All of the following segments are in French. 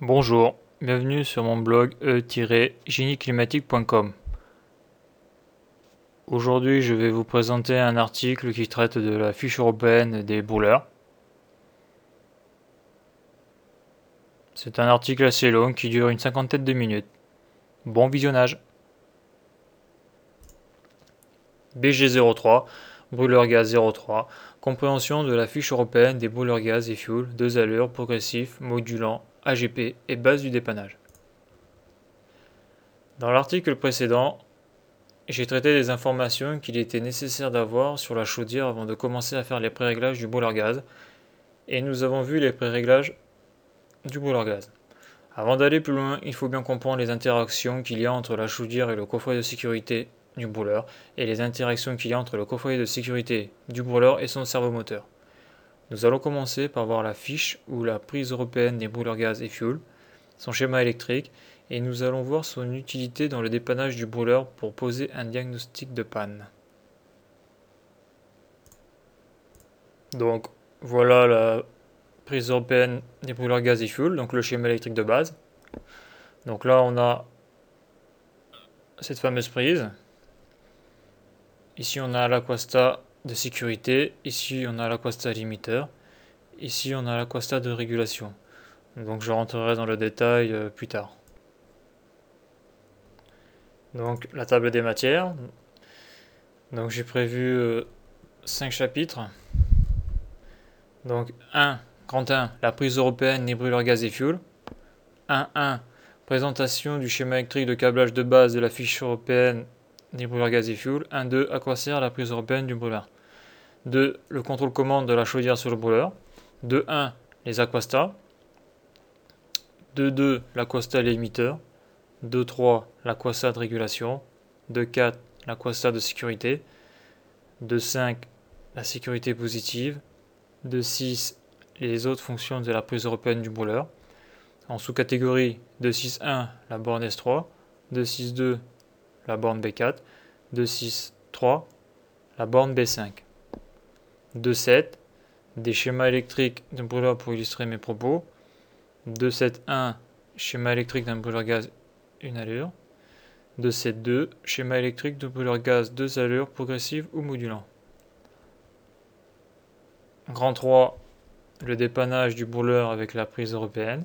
Bonjour, bienvenue sur mon blog e-génieclimatique.com. Aujourd'hui, je vais vous présenter un article qui traite de la fiche européenne des brûleurs. C'est un article assez long qui dure une cinquantaine de minutes. Bon visionnage. BG03, brûleur gaz 03, compréhension de la fiche européenne des brûleurs gaz et fuel, deux allures, progressif, modulant, AGP et base du dépannage. Dans l'article précédent, j'ai traité des informations qu'il était nécessaire d'avoir sur la chaudière avant de commencer à faire les pré-réglages du brûleur gaz, et nous avons vu les pré-réglages du brûleur gaz. Avant d'aller plus loin, il faut bien comprendre les interactions qu'il y a entre la chaudière et le coffret de sécurité du brûleur, et les interactions qu'il y a entre le coffret de sécurité du brûleur et son servomoteur. Nous allons commencer par voir la fiche ou la prise européenne des brûleurs gaz et fuel, son schéma électrique, et nous allons voir son utilité dans le dépannage du brûleur pour poser un diagnostic de panne. Donc voilà la prise européenne des brûleurs gaz et fuel, donc le schéma électrique de base. Donc là on a cette fameuse prise. Ici on a l'Aquasta de sécurité. Ici, on a l'Aquasta limiteur. Ici, on a l'Aquasta de régulation. Donc, je rentrerai dans le détail euh, plus tard. Donc, la table des matières. Donc, j'ai prévu 5 euh, chapitres. Donc, 1, grand 1, la prise européenne des brûleurs gaz et fuel. 1.1, présentation du schéma électrique de câblage de base de la fiche européenne des brûleurs gaz et fuel. 1.2, à quoi sert la prise européenne du brûleur? 2. Le contrôle commande de la chaudière sur le brûleur. 2.1. Les aquastas. 2.2. L'aquasta limiteur. 2.3. L'aquasta de régulation. 2.4. L'aquasta de sécurité. 2.5. La sécurité positive. 2.6. Les autres fonctions de la prise européenne du brûleur. En sous-catégorie 2.6.1. La borne S3. 2.6.2. La borne B4. 2.6.3. La borne B5. 2.7, des schémas électriques d'un brûleur pour illustrer mes propos. 2.7.1, schéma électrique d'un brûleur gaz, une allure. 2.7.2, schéma électrique de brûleur gaz, deux allures, progressives ou modulant. Grand 3, le dépannage du brûleur avec la prise européenne.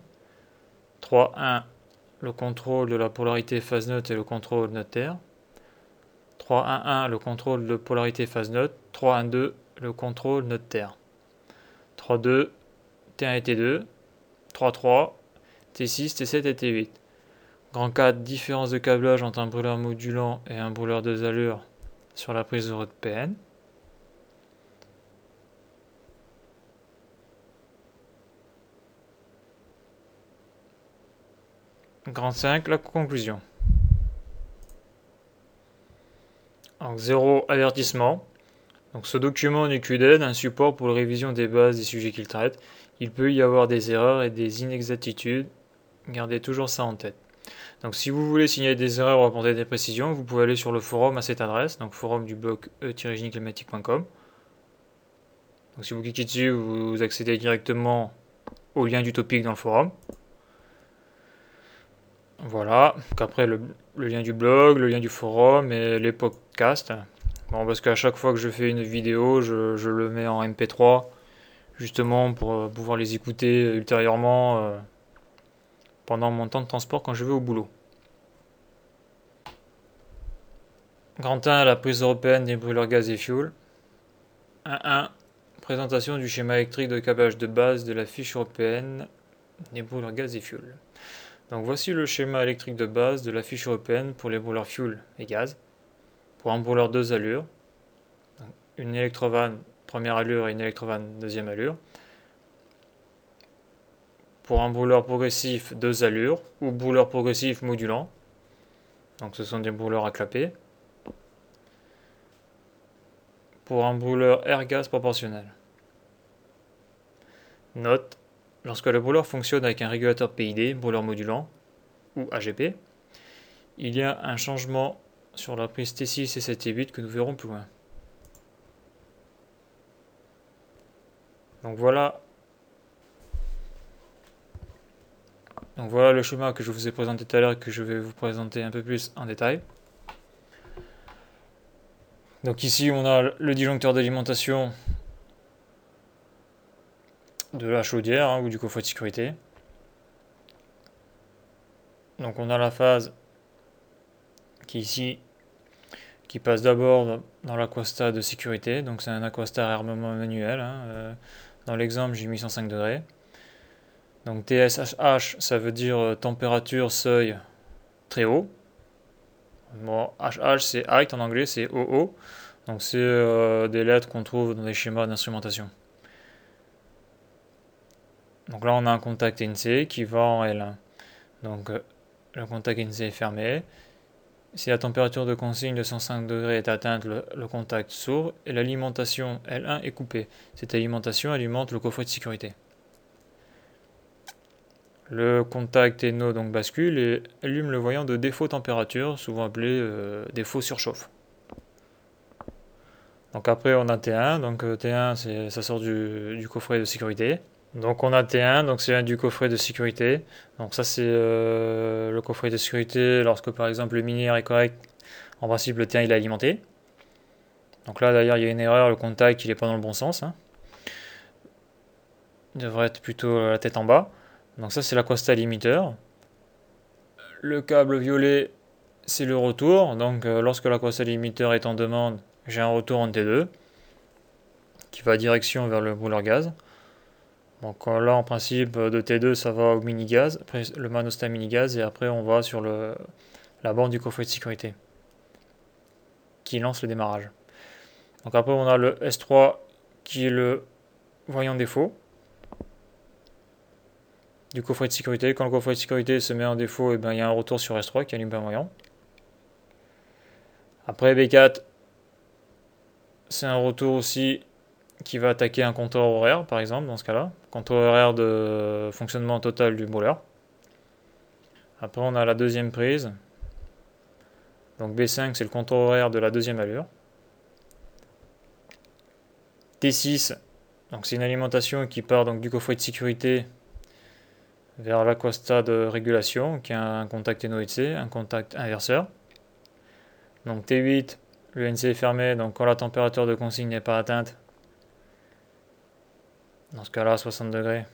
3.1, le contrôle de la polarité phase neutre et le contrôle notaire. 3.1.1, le contrôle de polarité phase neutre. 3.1.2, le contrôle note terre. 3.2, T1 et T2. 3.3, T6, T7 et T8. Grand 4, différence de câblage entre un brûleur modulant et un brûleur de allures sur la prise européenne. Grand 5, la conclusion. Donc, zéro avertissement. Donc ce document n'est qu'une un support pour la révision des bases des sujets qu'il traite. Il peut y avoir des erreurs et des inexactitudes. Gardez toujours ça en tête. Donc si vous voulez signaler des erreurs ou apporter des précisions, vous pouvez aller sur le forum à cette adresse, donc forum du blog e-climatique.com. Donc si vous cliquez dessus, vous accédez directement au lien du topic dans le forum. Voilà. Après le, lien du blog, le lien du forum et les podcasts. Bon, parce qu'à chaque fois que je fais une vidéo, je, le mets en MP3, justement pour euh, pouvoir les écouter ultérieurement euh, pendant mon temps de transport quand je vais au boulot. Grand 1, la prise européenne des brûleurs gaz et fuel. 1.1, présentation du schéma électrique de câblage de base de la fiche européenne des brûleurs gaz et fuel. Donc voici le schéma électrique de base de la fiche européenne pour les brûleurs fuel et gaz pour un brûleur deux allures, une électrovanne première allure et une électrovanne deuxième allure. Pour un brûleur progressif deux allures ou brûleur progressif modulant, donc ce sont des brûleurs à clapper. Pour un brûleur air-gaz proportionnel. Note, lorsque le brûleur fonctionne avec un régulateur PID, brûleur modulant, ou AGP, il y a un changement sur la prise T6 et 7 et 8 que nous verrons plus loin. Donc voilà Donc voilà le schéma que je vous ai présenté tout à l'heure et que je vais vous présenter un peu plus en détail. Donc ici on a le disjoncteur d'alimentation de la chaudière hein, ou du coffret de sécurité. Donc on a la phase qui ici qui passe d'abord dans l'aquasta de sécurité. Donc c'est un aquasta armement manuel. Hein, euh, dans l'exemple j'ai mis 105 degrés. Donc TSHH, ça veut dire euh, température seuil très haut. Bon, HH, c'est height en anglais, c'est OO. Donc c'est euh, des lettres qu'on trouve dans des schémas d'instrumentation. Donc là, on a un contact NC qui va en L1. Donc euh, le contact NC est fermé. Si la température de consigne de 105 degrés est atteinte, le, contact s'ouvre et l'alimentation L1 est coupée. Cette alimentation alimente le coffret de sécurité. Le contact NO donc bascule et allume le voyant de défaut température, souvent appelé euh, défaut surchauffe. Donc après on a T1, donc euh, T1 ça sort du, coffret de sécurité. Donc on a T1, donc c'est du coffret de sécurité. Donc ça c'est euh, le coffret de sécurité lorsque par exemple le minière est correct. En principe le T1 il est alimenté. Donc là d'ailleurs il y a une erreur, le contact il est pas dans le bon sens. Hein. Il devrait être plutôt la tête en bas. Donc ça c'est l'aquasta limiteur. Le câble violet c'est le retour. Donc euh, lorsque l'aquasta limiteur est en demande, j'ai un retour en T2 qui va direction vers le brûleur gaz. Donc euh, là en principe de T2 ça va au mini gaz, après le manostat mini gaz et après on va sur le, la bande du coffret de sécurité qui lance le démarrage. Donc après on a le S3 qui est le voyant défaut du coffret de sécurité. Quand le coffret de sécurité se met en défaut, et eh ben, il y a un retour sur S3 qui allume pas moyen. Après B4, c'est un retour aussi qui va attaquer un compteur horaire, par exemple, dans ce cas-là. Compteur horaire de fonctionnement total du brûleur. Après, on a la deuxième prise. Donc B5, c'est le compteur horaire de la deuxième allure. T6, donc c'est une alimentation qui part donc du coffret de sécurité vers l'aquasta de régulation qui a un contact NOIC, un contact inverseur. Donc T8, le est fermé, donc quand la température de consigne n'est pas atteinte, dans ce cas-là 60 degrés,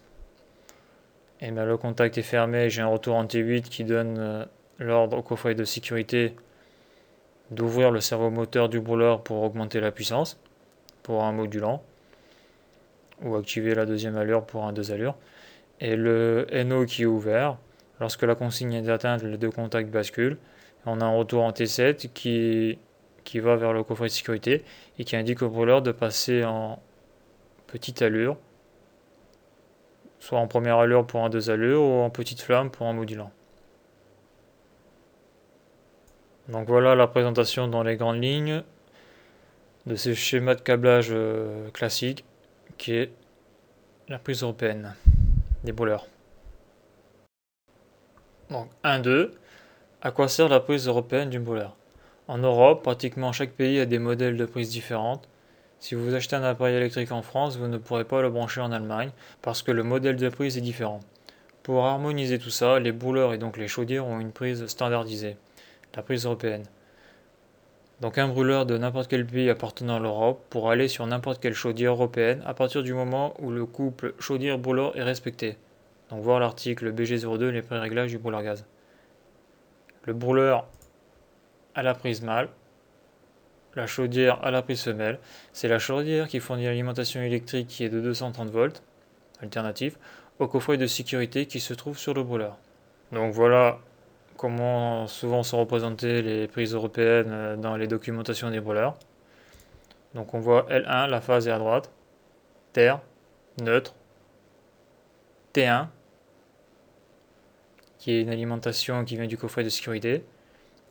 et bien le contact est fermé, j'ai un retour en T8 qui donne euh, l'ordre au coffret de sécurité d'ouvrir le servomoteur du brûleur pour augmenter la puissance pour un modulant ou activer la deuxième allure pour un deux allures et le NO qui est ouvert. Lorsque la consigne est atteinte, les deux contacts basculent. On a un retour en T7 qui, qui va vers le coffret de sécurité et qui indique au brûleur de passer en petite allure, soit en première allure pour un deux allures ou en petite flamme pour un modulant. Donc voilà la présentation dans les grandes lignes de ce schéma de câblage euh, classique qui est la prise européenne des brûleurs. Donc 1, 2. À quoi sert la prise européenne d'une brûleur En Europe, pratiquement chaque pays a des modèles de prise différentes. Si vous achetez un appareil électrique en France, vous ne pourrez pas le brancher en Allemagne parce que le modèle de prise est différent. Pour harmoniser tout ça, les brûleurs et donc les chaudières ont une prise standardisée, la prise européenne. Donc un brûleur de n'importe quel pays appartenant à l'Europe pourra aller sur n'importe quelle chaudière européenne à partir du moment où le couple chaudière-brûleur est respecté. Donc voir l'article BG02, les pré-réglages du brûleur gaz. Le brûleur à la prise mâle, la chaudière à la prise femelle. C'est la chaudière qui fournit l'alimentation électrique qui est de 230 volts, alternatif, au coffret de sécurité qui se trouve sur le brûleur. Donc voilà comment souvent sont représentées les prises européennes euh, dans les documentations des brûleurs. Donc on voit L1, la phase est à droite, terre, neutre, T1, qui est une alimentation qui vient du coffret de sécurité,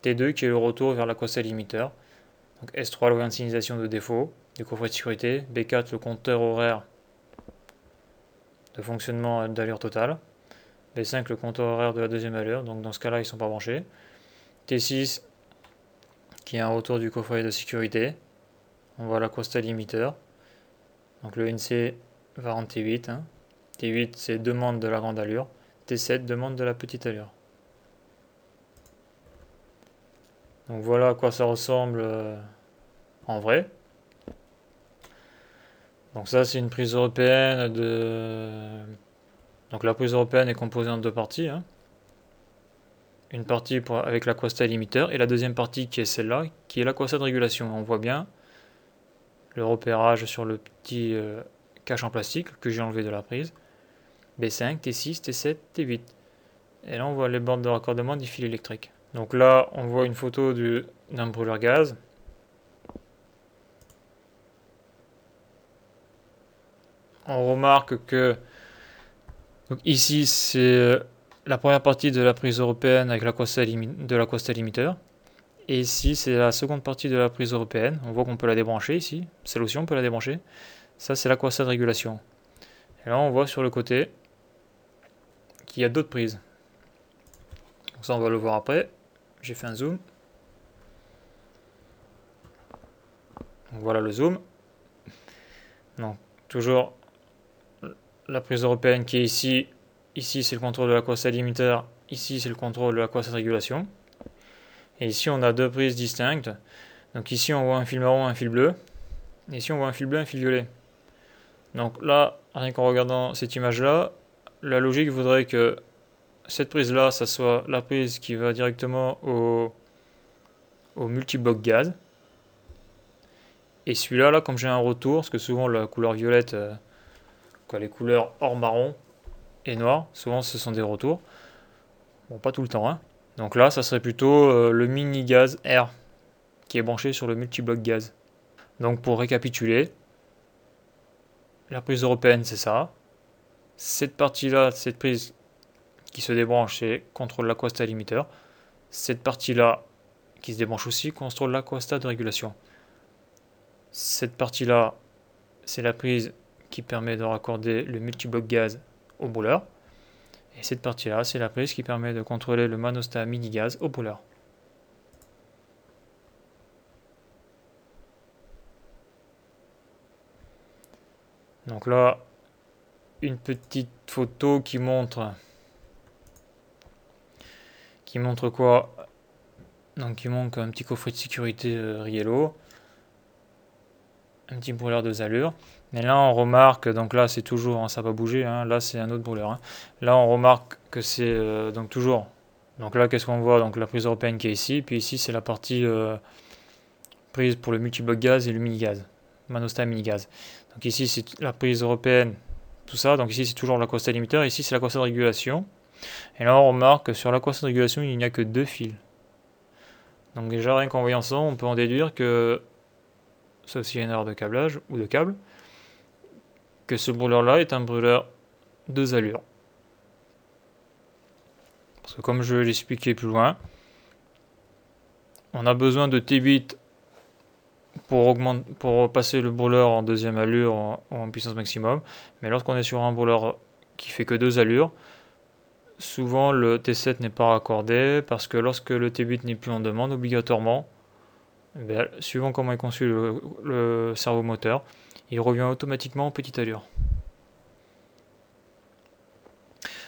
T2 qui est le retour vers la l'aquasta limiteur, donc S3 la de défaut du coffret de sécurité, B4 le compteur horaire de fonctionnement d'allure totale, B5 le compteur horaire de la deuxième allure, donc dans ce cas-là ils ne sont pas branchés. T6 qui est un retour du coffret de sécurité. On voit la costa limiteur. Donc le NC va en T8. T8 c'est demande de la grande allure. T7 demande de la petite allure. Donc voilà à quoi ça ressemble euh, en vrai. Donc ça c'est une prise européenne de... Donc la prise européenne est composée en deux parties. Hein. Une partie pour, avec l'aquasta limiteur et la deuxième partie qui est celle-là, qui est l'aquasta de régulation. On voit bien le repérage sur le petit euh, cache en plastique que j'ai enlevé de la prise. B5, T6, T7, T8. Et là on voit les bornes de raccordement du fil électrique. Donc là on voit une photo d'un brûleur gaz. On remarque que ici c'est euh, la première partie de la prise européenne avec la de la Costa limiteur. Et ici, c'est la seconde partie de la prise européenne. On voit qu'on peut la débrancher ici. Celle aussi, on peut la débrancher. Ça, c'est la de régulation. Et là, on voit sur le côté qu'il y a d'autres prises. Donc ça, on va le voir après. J'ai fait un zoom. voilà le zoom. Donc, toujours la prise européenne qui est ici. Ici, c'est le contrôle de la costa limiteur. Ici, c'est le contrôle de la de régulation. Et ici, on a deux prises distinctes. Donc ici, on voit un fil marron, un fil bleu. Et ici, on voit un fil bleu, un fil violet. Donc là, rien qu'en regardant cette image-là, la logique voudrait que cette prise-là, ça soit la prise qui va directement au, au multibloc gaz. Et celui-là, là, comme j'ai un retour, parce que souvent la couleur violette, euh, les couleurs hors marron et noir, souvent ce sont des retours. Bon, pas tout le temps, hein. Donc là, ça serait plutôt euh, le mini gaz R qui est branché sur le multibloc gaz. Donc pour récapituler, la prise européenne, c'est ça. Cette partie-là, cette prise qui se débranche, c'est contrôle l'aquasta limiteur. Cette partie-là, qui se débranche aussi, contrôle l'aquasta de régulation. Cette partie-là, c'est la prise qui permet de raccorder le multibloc gaz au brûleur. Et cette partie-là, c'est la prise qui permet de contrôler le manostat mini-gaz au brûleur. Donc là, une petite photo qui montre qui montre quoi? Donc il manque un petit coffret de sécurité euh, Riello, un petit brûleur de allures. Mais là, on remarque, donc là, c'est toujours, hein, ça va bouger, hein, là, c'est un autre brûleur. Hein. Là, on remarque que c'est euh, donc toujours. Donc là, qu'est-ce qu'on voit? Donc la prise européenne qui est ici, puis ici, c'est la partie euh, prise pour le multibloc gaz et le mini-gaz, manostat mini-gaz. Donc ici, c'est la prise européenne, tout ça. Donc ici, c'est toujours la l'aquasta limiteur, ici, c'est la de régulation. Et là, on remarque que sur l'aquasta de régulation, il n'y a que deux fils. Donc déjà, rien qu'en voyant ça, on peut en déduire que, sauf s'il une erreur de câblage ou de câble, que ce brûleur-là est un brûleur deux allures. Parce que comme je vais l'expliquer plus loin, on a besoin de T8 pour, pour passer le brûleur en deuxième allure en, en puissance maximum. Mais lorsqu'on est sur un brûleur qui fait que deux allures, souvent le T7 n'est pas raccordé parce que lorsque le T8 n'est plus en demande, obligatoirement, eh suivant comment est conçu le, le cerveau moteur, il revient automatiquement en petite allure.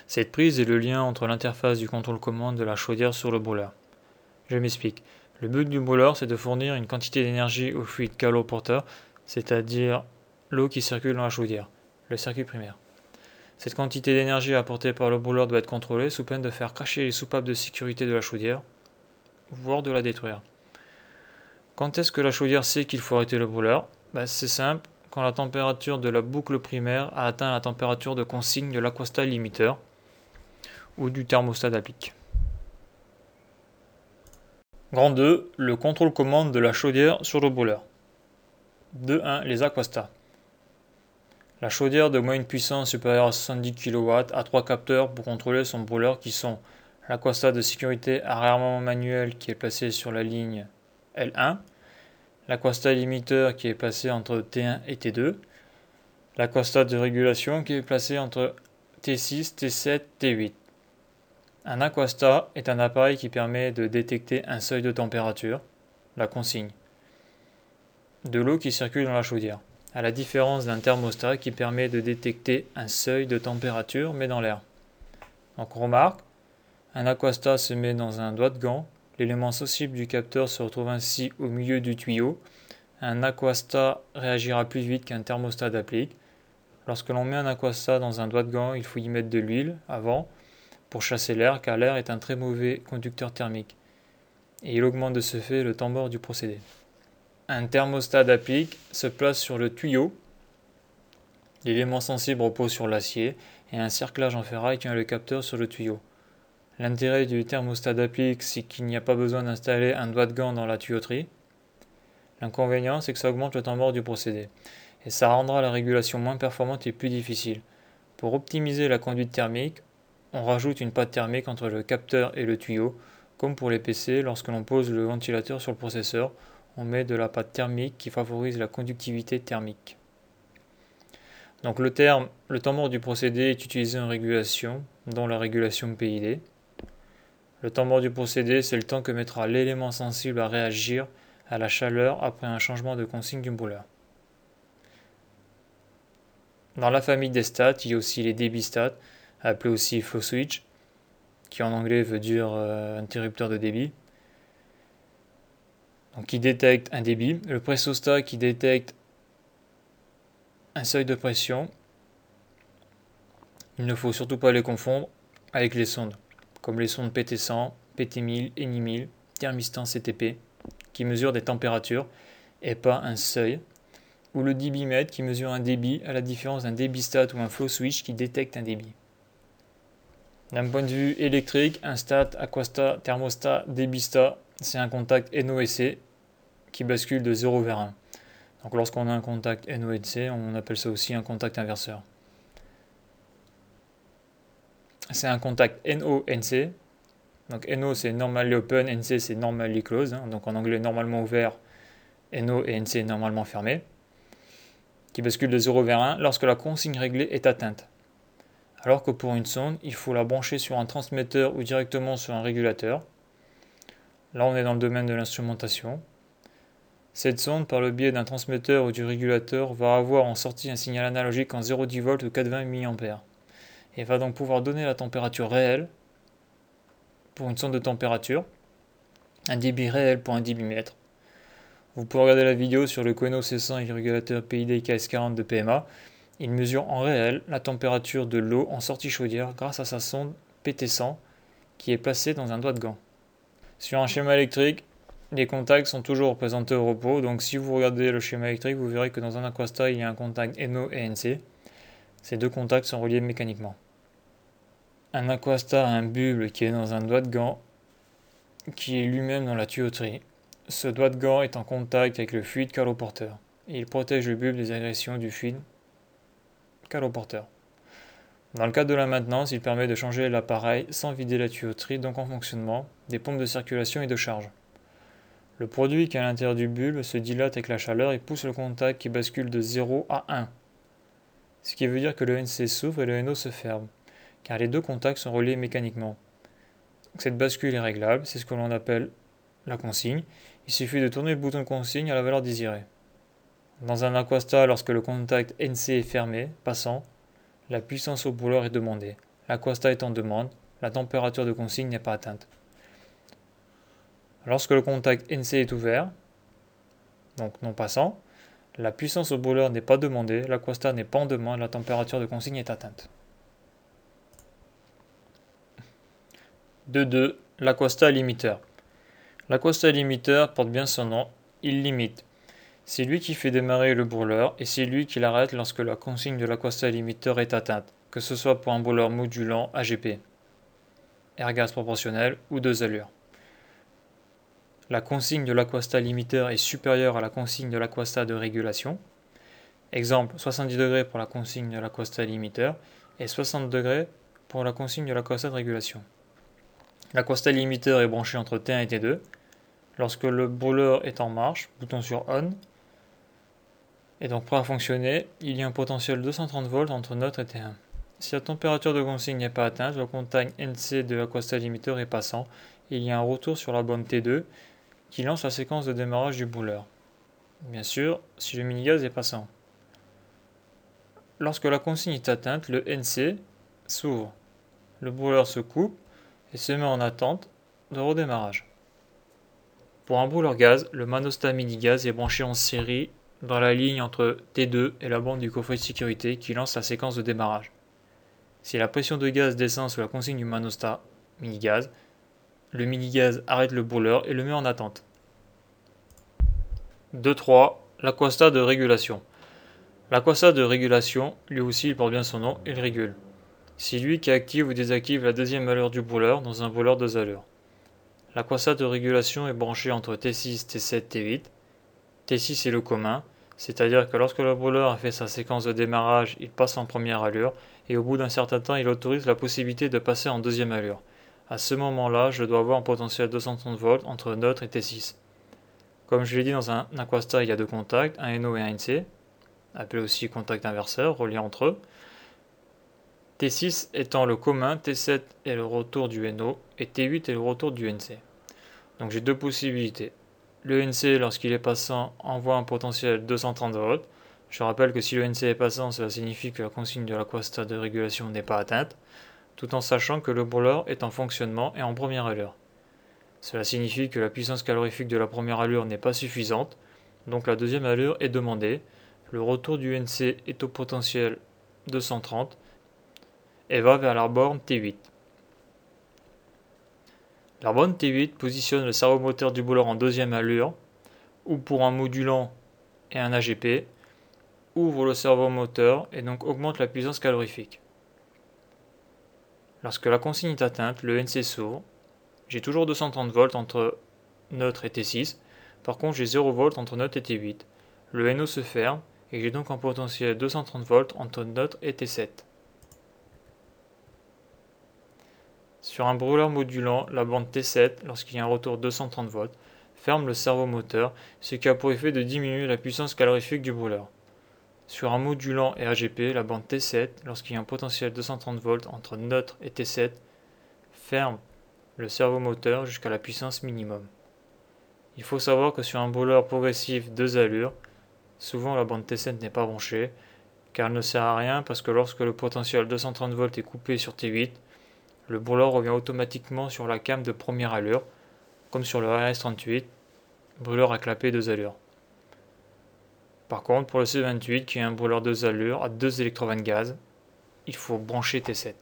Cette prise est le lien entre l'interface du contrôle-commande de la chaudière sur le brûleur. Je m'explique. Le but du brûleur, c'est de fournir une quantité d'énergie au fluide caloporteur, c'est-à-dire l'eau qui circule dans la chaudière, le circuit primaire. Cette quantité d'énergie apportée par le brûleur doit être contrôlée sous peine de faire cracher les soupapes de sécurité de la chaudière, voire de la détruire. Quand est-ce que la chaudière sait qu'il faut arrêter le brûleur ben, C'est simple, quand la température de la boucle primaire a atteint la température de consigne de l'aquastat limiteur ou du thermostat d'applique. Grand 2. Le contrôle commande de la chaudière sur le brûleur. 2.1. Les aquastats. La chaudière de moyenne puissance supérieure à 70 kW a trois capteurs pour contrôler son brûleur qui sont l'aquastat de sécurité à réarmement manuel qui est placé sur la ligne L1, l'aquastat limiteur qui est placé entre T1 et T2, l'aquastat de régulation qui est placé entre T6, T7, T8. Un aquastat est un appareil qui permet de détecter un seuil de température, la consigne, de l'eau qui circule dans la chaudière, à la différence d'un thermostat qui permet de détecter un seuil de température mais dans l'air. Donc remarque, un aquasta se met dans un doigt de gant, l'élément sensible du capteur se retrouve ainsi au milieu du tuyau. Un aquasta réagira plus vite qu'un thermostat d'applique. Lorsque l'on met un aquasta dans un doigt de gant, il faut y mettre de l'huile avant pour chasser l'air car l'air est un très mauvais conducteur thermique et il augmente de ce fait le temps du procédé. Un thermostat d'applique se place sur le tuyau. L'élément sensible repose sur l'acier et un cerclage en ferraille tient le capteur sur le tuyau. L'intérêt du thermostat d'applique, c'est qu'il n'y a pas besoin d'installer un doigt de gant dans la tuyauterie. L'inconvénient, c'est que ça augmente le temps mort du procédé, et ça rendra la régulation moins performante et plus difficile. Pour optimiser la conduite thermique, on rajoute une pâte thermique entre le capteur et le tuyau. Comme pour les PC, lorsque l'on pose le ventilateur sur le processeur, on met de la pâte thermique qui favorise la conductivité thermique. Donc le terme temps mort du procédé est utilisé en régulation, dans la régulation PID. Le temps mort du procédé, c'est le temps que mettra l'élément sensible à réagir à la chaleur après un changement de consigne du brûleur. Dans la famille des stats, il y a aussi les débits stats, appelés aussi flow switch, qui en anglais veut dire euh, interrupteur de débit. Donc qui détecte un débit. Le pressostat qui détecte un seuil de pression. Il ne faut surtout pas les confondre avec les sondes comme les sondes PT100, PT1000, ENI1000, thermistan CTP, qui mesurent des températures et pas un seuil, ou le débitmètre qui mesure un débit à la différence d'un débitstat ou un flow switch qui détecte un débit. D'un point de vue électrique, un stat, aquastat, thermostat, débitstat, c'est un contact NOSC qui bascule de 0 vers 1. Donc lorsqu'on a un contact NOSC, on appelle ça aussi un contact inverseur c'est un contact NO-NC. Donc NO c'est normally open, NC c'est normally closed. Hein. donc en anglais normalement ouvert, NO et NC normalement fermé. Qui bascule de 0 vers 1 lorsque la consigne réglée est atteinte. Alors que pour une sonde, il faut la brancher sur un transmetteur ou directement sur un régulateur. Là on est dans le domaine de l'instrumentation. Cette sonde, par le biais d'un transmetteur ou du régulateur, va avoir en sortie un signal analogique en 0,10 volts ou 420 mA et va donc pouvoir donner la température réelle pour une sonde de température, un débit réel pour un débitmètre. Vous pouvez regarder la vidéo sur le Kono C100 et le régulateur PID KS40 de PMA. Il mesure en réel la température de l'eau en sortie chaudière grâce à sa sonde PT100 qui est placée dans un doigt de gant. Sur un schéma électrique, les contacts sont toujours représentés au repos, donc si vous regardez le schéma électrique, vous verrez que dans un Aquasta, il y a un contact NO et NC. Ces deux contacts sont reliés mécaniquement. Un aquastar a un bulbe qui est dans un doigt de gant qui est lui-même dans la tuyauterie. Ce doigt de gant est en contact avec le fluide caloporteur. Il protège le bulbe des agressions du fluide caloporteur. Dans le cadre de la maintenance, il permet de changer l'appareil sans vider la tuyauterie, donc en fonctionnement, des pompes de circulation et de charge. Le produit qui est à l'intérieur du bulbe se dilate avec la chaleur et pousse le contact qui bascule de 0 à 1 ce qui veut dire que le NC s'ouvre et le NO se ferme, car les deux contacts sont reliés mécaniquement. cette bascule est réglable, c'est ce que l'on appelle la consigne. Il suffit de tourner le bouton de consigne à la valeur désirée. Dans un aquasta, lorsque le contact NC est fermé, passant, la puissance au brûleur est demandée. L'aquasta est en demande, la température de consigne n'est pas atteinte. Lorsque le contact NC est ouvert, donc non passant, la puissance au brûleur n'est pas demandée, l'aquasta n'est pas en demande, la température de consigne est atteinte. 2.2. L'aquasta limiteur. L'aquasta limiteur porte bien son nom, il limite. C'est lui qui fait démarrer le brûleur et c'est lui qui l'arrête lorsque la consigne de l'aquasta limiteur est atteinte, que ce soit pour un brûleur modulant AGP, air gaz proportionnel ou deux allures la consigne de l'aquasta limiteur est supérieure à la consigne de l'aquasta de régulation. Exemple 70 degrés pour la consigne de l'aquasta limiteur et 60 degrés pour la consigne de l'aquasta de régulation. L'aquasta limiteur est branché entre T1 et T2. Lorsque le brûleur est en marche, bouton sur ON, est donc prêt à fonctionner, il y a un potentiel 230 volts entre neutre et T1. Si la température de consigne n'est pas atteinte, le contact NC de l'aquasta limiteur est passant, il y a un retour sur la bande T2 qui lance la séquence de démarrage du brûleur. Bien sûr, si le mini-gaz est passant. Lorsque la consigne est atteinte, le NC s'ouvre. le brûleur se coupe et se met en attente de redémarrage. Pour un brûleur gaz, le manostat mini-gaz est branché en série dans la ligne entre T2 et la bande du coffret de sécurité qui lance la séquence de démarrage. Si la pression de gaz descend sous la consigne du manostat mini-gaz, le mini-gaz arrête le brûleur et le met en attente. 2.3. L'aquastat de régulation. L'aquastat de régulation, lui aussi il porte bien son nom, il régule. C'est lui qui active ou désactive la deuxième allure du brûleur dans un brûleur deux allures. L'aquastat de régulation est branché entre T6, T7, T8. T6 est le commun, c'est-à-dire que lorsque le brûleur a fait sa séquence de démarrage, il passe en première allure, et au bout d'un certain temps, il autorise la possibilité de passer en deuxième allure. À ce moment-là, je dois avoir un potentiel 230 volts entre neutre et T6. Comme je l'ai dit dans un aquastat, il y a deux contacts, un NO et un NC, appelé aussi contact inverseur, reliés entre eux. T6 étant le commun, T7 est le retour du NO et T8 est le retour du NC. Donc j'ai deux possibilités. Le NC, lorsqu'il est passant, envoie un potentiel 230 volts. Je rappelle que si le NC est passant, cela signifie que la consigne de l'aquastat de régulation n'est pas atteinte, tout en sachant que le brûleur est en fonctionnement et en première allure. Cela signifie que la puissance calorifique de la première allure n'est pas suffisante, donc la deuxième allure est demandée. Le retour du NC est au potentiel 230 et va vers la borne T8. La borne T8 positionne le servomoteur du brûleur en deuxième allure, ou pour un modulant et un AGP, ouvre le servomoteur et donc augmente la puissance calorifique. Lorsque la consigne est atteinte, le NC s'ouvre. J'ai toujours 230 volts entre neutre et T6. Par contre, j'ai 0 volts entre neutre et T8. Le NO se ferme et j'ai donc un potentiel 230 volts entre neutre et T7. Sur un brûleur modulant, la bande T7, lorsqu'il y a un retour 230 volts, ferme le servomoteur, ce qui a pour effet de diminuer la puissance calorifique du brûleur. Sur un modulant et AGP, la bande T7, lorsqu'il y a un potentiel 230 volts entre neutre et T7, ferme le servomoteur jusqu'à la puissance minimum. Il faut savoir que sur un brûleur progressif 2 allures, souvent la bande T7 n'est pas branchée, car elle ne sert à rien parce que lorsque le potentiel 230 volts est coupé sur T8, le brûleur revient automatiquement sur la cam de première allure, comme sur le RS38, brûleur à clapet 2 allures. Par contre, pour le C28, qui est un brûleur 2 allures à 2 électrovannes gaz, il faut brancher T7.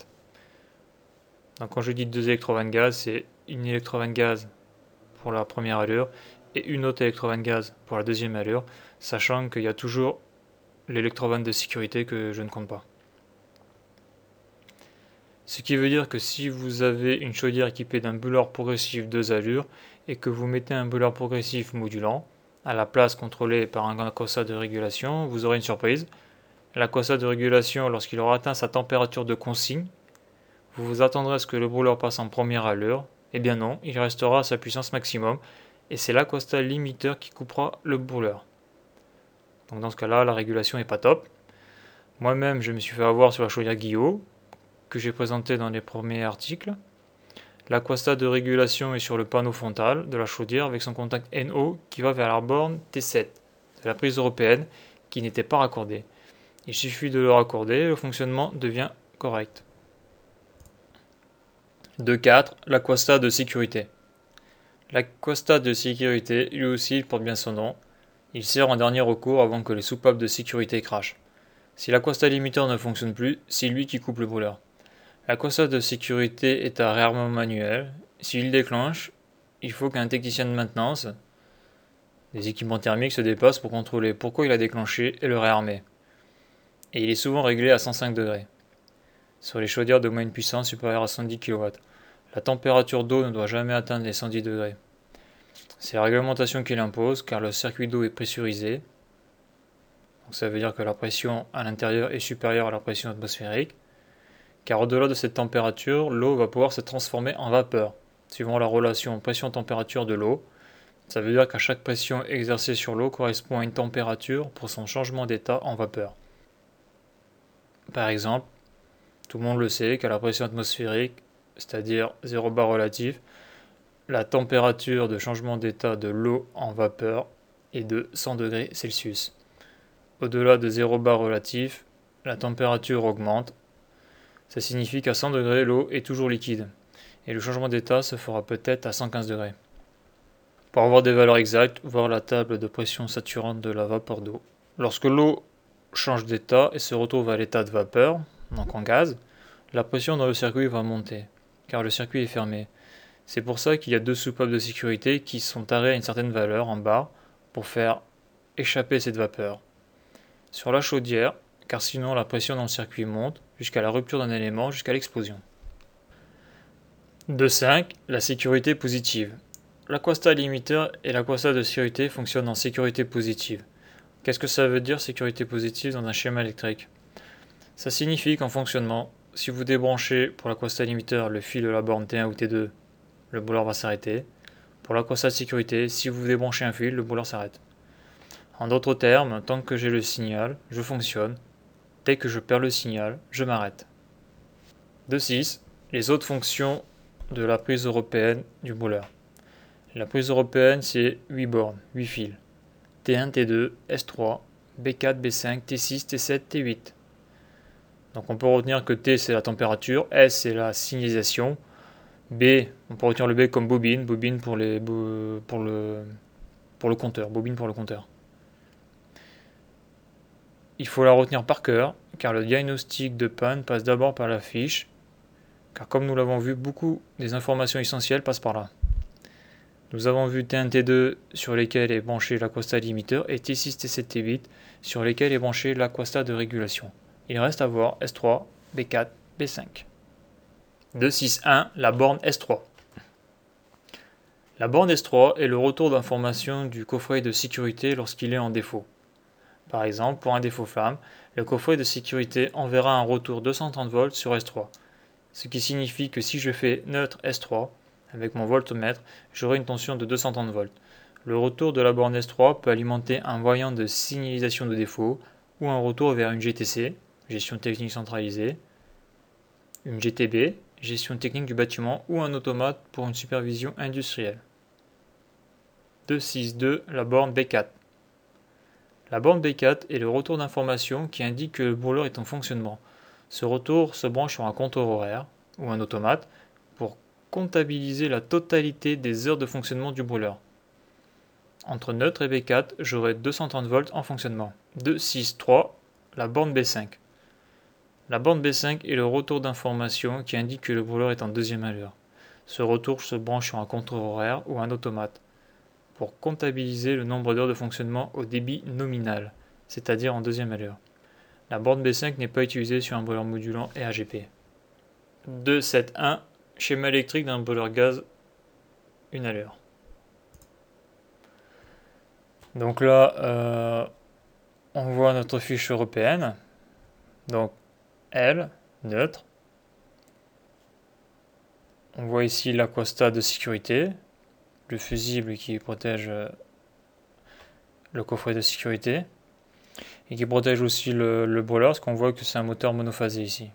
Donc quand je dis 2 électrovannes gaz, c'est une électrovanne gaz pour la première allure et une autre électrovanne gaz pour la deuxième allure, sachant qu'il y a toujours l'électrovanne de sécurité que je ne compte pas. Ce qui veut dire que si vous avez une chaudière équipée d'un brûleur progressif 2 allures et que vous mettez un brûleur progressif modulant à la place contrôlée par un aquastat de régulation, vous aurez une surprise. L'aquastat de régulation, lorsqu'il aura atteint sa température de consigne, vous vous attendrez à ce que le brûleur passe en première allure. Eh bien non, il restera à sa puissance maximum et c'est l'aquastat limiteur qui coupera le brûleur. Donc dans ce cas-là, la régulation n'est pas top. Moi-même, je me suis fait avoir sur la chaudière Guillot que j'ai présenté dans les premiers articles. L'aquastat de régulation est sur le panneau frontal de la chaudière avec son contact NO qui va vers la borne T7 de la prise européenne qui n'était pas raccordée. Il suffit de le raccorder, le fonctionnement devient correct. 2.4. L'aquastat de sécurité. L'aquastat de sécurité, lui aussi, porte bien son nom. Il sert en dernier recours avant que les soupapes de sécurité crachent. Si l'aquastat limiteur ne fonctionne plus, c'est lui qui coupe le brûleur. La console de sécurité est à réarmement manuel? S'il déclenche, il faut qu'un technicien de maintenance des équipements thermiques se dépasse pour contrôler pourquoi il a déclenché et le réarmer. Et il est souvent réglé à 105 degrés. Sur les chaudières de moyenne puissance supérieure à 110 kW, la température d'eau ne doit jamais atteindre les 110 degrés. C'est la réglementation qui l'impose car le circuit d'eau est pressurisé. Donc ça veut dire que la pression à l'intérieur est supérieure à la pression atmosphérique car au-delà de cette température, l'eau va pouvoir se transformer en vapeur, suivant la relation pression-température de l'eau. Ça veut dire qu'à chaque pression exercée sur l'eau correspond à une température pour son changement d'état en vapeur. Par exemple, tout le monde le sait qu'à la pression atmosphérique, c'est-à-dire 0 bar relatif, la température de changement d'état de l'eau en vapeur est de 100 degrés Celsius. Au-delà de 0 bar relatif, la température augmente Ça signifie qu'à 100 degrés, l'eau est toujours liquide. Et le changement d'état se fera peut-être à 115 degrés. Pour avoir des valeurs exactes, voir la table de pression saturante de la vapeur d'eau. Lorsque l'eau change d'état et se retrouve à l'état de vapeur, donc en gaz, la pression dans le circuit va monter, car le circuit est fermé. C'est pour ça qu'il y a deux soupapes de sécurité qui sont tarées à une certaine valeur en bas pour faire échapper cette vapeur. Sur la chaudière, car sinon la pression dans le circuit monte jusqu'à la rupture d'un élément, jusqu'à l'explosion. 2.5. La sécurité positive. L'aquasta limiteur et l'aquasta de sécurité fonctionnent en sécurité positive. Qu'est-ce que ça veut dire sécurité positive dans un schéma électrique? Ça signifie qu'en fonctionnement, si vous débranchez pour l'aquasta limiteur le fil de la borne T1 ou T2, le bouleur va s'arrêter. Pour l'aquasta de sécurité, si vous débranchez un fil, le bouleur s'arrête. En d'autres termes, tant que j'ai le signal, je fonctionne. Dès que je perds le signal, je m'arrête. 2.6. Les autres fonctions de la prise européenne du bouleur. La prise européenne, c'est 8 bornes, 8 fils. T1, T2, S3, B4, B5, T6, T7, T8. Donc on peut retenir que T c'est la température, S c'est la signalisation, B, on peut retenir le B comme bobine, bobine pour le compteur, bobine pour le compteur. Il faut la retenir par cœur, car le diagnostic de panne passe d'abord par la fiche, car comme nous l'avons vu, beaucoup des informations essentielles passent par là. Nous avons vu T1, T2 sur lesquels est branché l'aquasta limiteur et T6, T7, T8 sur lesquels est branché l'aquasta de régulation. Il reste à voir S3, B4, B5. 2.6.1 La borne S3. La borne S3 est le retour d'information du coffret de sécurité lorsqu'il est en défaut. Par exemple, pour un défaut flamme, le coffret de sécurité enverra un retour 230 volts sur S3, ce qui signifie que si je fais neutre S3, avec mon voltmètre, j'aurai une tension de 230 volts. Le retour de la borne S3 peut alimenter un voyant de signalisation de défaut ou un retour vers une GTC, gestion technique centralisée, une GTB, gestion technique du bâtiment ou un automate pour une supervision industrielle. 262, la borne B4. La borne B4 est le retour d'information qui indique que le brûleur est en fonctionnement. Ce retour se branche sur un compteur horaire ou un automate comptabiliser la totalité des heures de fonctionnement du brûleur. Entre neutre et B4, j'aurai 230 volts en fonctionnement. 2, 6, 3, la borne B5. La borne B5 est le retour d'information qui indique que le brûleur est en deuxième allure. Ce retour se branche sur un compteur horaire ou un automate pour comptabiliser le nombre d'heures de fonctionnement au débit nominal, c'est-à-dire en deuxième allure. La borne B5 n'est pas utilisée sur un brûleur modulant et AGP. 2, 7, 1, Schéma électrique d'un brûleur gaz, une à l'heure. Donc là, euh, on voit notre fiche européenne. Donc L, neutre. On voit ici l'aquasta de sécurité, le fusible qui protège euh, le coffret de sécurité et qui protège aussi le, le parce qu'on voit que c'est un moteur monophasé ici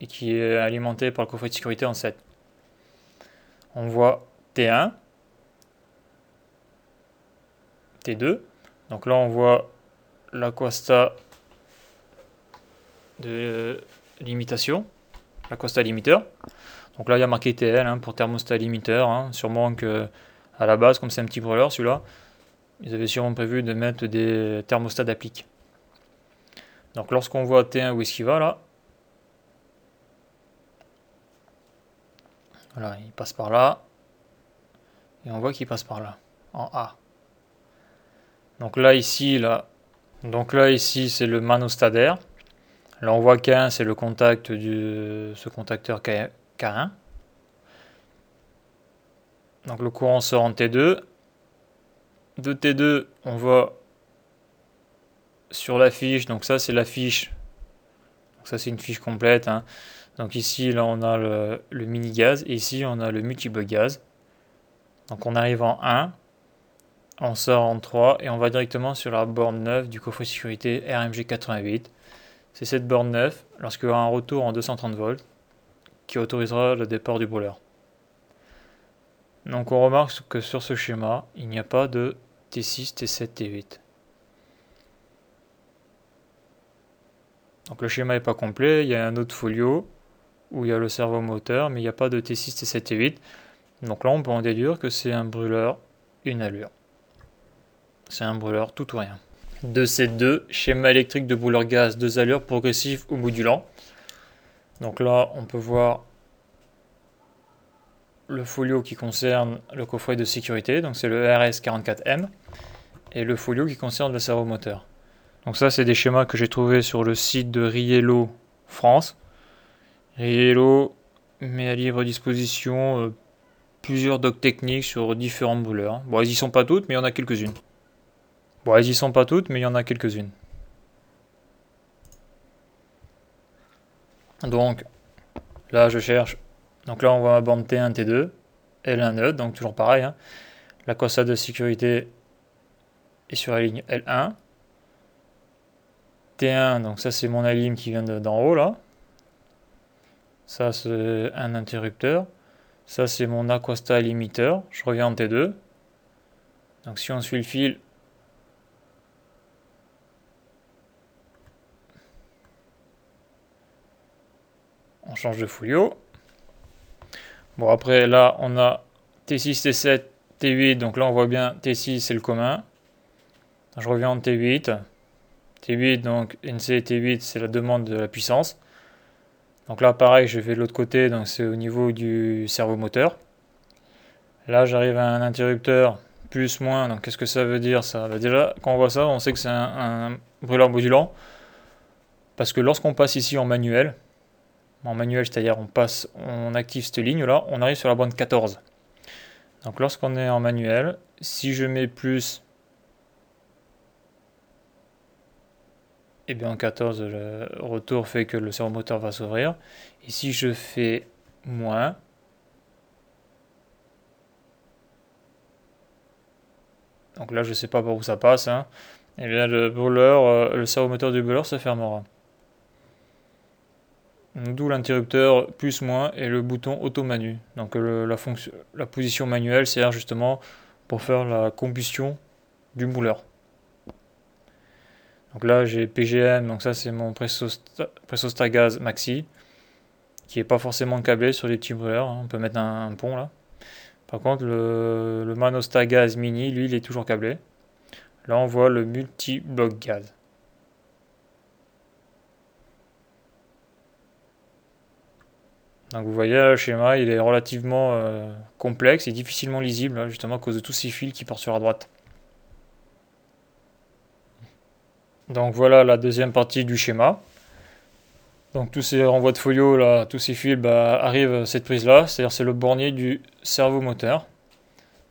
et qui est alimenté par le coffret de sécurité en 7 on voit T1, T2. Donc là, on voit l'aquasta de limitation, l'aquasta limiteur. Donc là, il y a marqué TL hein, pour thermostat limiteur. Hein. Sûrement que à la base, comme c'est un petit brûleur, celui-là, ils avaient sûrement prévu de mettre des thermostats d'applique. Donc lorsqu'on voit T1 où est-ce qu'il va là, Voilà, il passe par là. Et on voit qu'il passe par là, en A. Donc là, ici, là, donc là, ici, c'est le manostadaire. Là, on voit K1, c'est le contact de ce contacteur K1. Donc le courant sort en T2. De T2, on voit sur la fiche, donc ça c'est la fiche. Donc ça c'est une fiche complète. Hein. Donc ici, là, on a le, mini-gaz et ici, on a le multiple gaz. Donc on arrive en 1, on sort en 3 et on va directement sur la borne 9 du coffret sécurité RMG 88. C'est cette borne 9, lorsqu'il y aura un retour en 230 volts, qui autorisera le départ du brûleur. Donc on remarque que sur ce schéma, il n'y a pas de T6, T7, T8. Donc le schéma n'est pas complet, il y a un autre folio où il y a le servomoteur, mais il n'y a pas de T6, T7, T8. Donc là, on peut en déduire que c'est un brûleur, une allure. C'est un brûleur tout ou rien. 2C2, schéma électrique de brûleur gaz, deux allures progressif ou modulant. Donc là, on peut voir le folio qui concerne le coffret de sécurité, donc c'est le RS44M, et le folio qui concerne le servomoteur. Donc ça, c'est des schémas que j'ai trouvés sur le site de Riello France. Riello met à libre disposition euh, plusieurs docs techniques sur différents brûleurs. Bon, elles y sont pas toutes, mais il y en a quelques-unes. Bon, elles y sont pas toutes, mais il y en a quelques-unes. Donc, là, je cherche. Donc là, on voit ma bande T1, T2, L1 nœud, donc toujours pareil. Hein. La de sécurité est sur la ligne L1. T1, donc ça c'est mon alim qui vient d'en haut là. Ça c'est un interrupteur. Ça c'est mon Aquasta limiteur. Je reviens en T2. Donc si on suit le fil, on change de folio. Bon après là on a T6, T7, T8. Donc là on voit bien T6 c'est le commun. Je reviens en T8. T8, donc NC T8, c'est la demande de la puissance. Donc là, pareil, je vais de l'autre côté, donc c'est au niveau du servomoteur. Là, j'arrive à un interrupteur plus, moins. Donc qu'est-ce que ça veut dire ça? Bah, Déjà, quand on voit ça, on sait que c'est un, brûleur modulant. Parce que lorsqu'on passe ici en manuel, en manuel, c'est-à-dire on passe, on active cette ligne là, on arrive sur la bande 14. Donc lorsqu'on est en manuel, si je mets plus et eh bien en 14, le retour fait que le servomoteur va s'ouvrir. Et si je fais moins, donc là je ne sais pas par où ça passe, hein, et eh bien le brûleur, euh, le servomoteur du brûleur se fermera. D'où l'interrupteur plus moins et le bouton auto-manu. Donc la, fonction, la position manuelle sert justement pour faire la combustion du brûleur. Donc là, j'ai PGM, donc ça c'est mon Pressostagaz Maxi, qui n'est pas forcément câblé sur les petits brûleurs. Hein. On peut mettre un, pont là. Par contre, le, le Manostagaz Mini, lui, il est toujours câblé. Là, on voit le multi-bloc gaz. Donc vous voyez, le schéma, il est relativement euh, complexe et difficilement lisible, hein, justement à cause de tous ces fils qui portent sur la droite. Donc voilà la deuxième partie du schéma. Donc tous ces renvois de folio, là, tous ces fils bah, arrivent à cette prise là, c'est-à-dire c'est le bornier du cerveau moteur.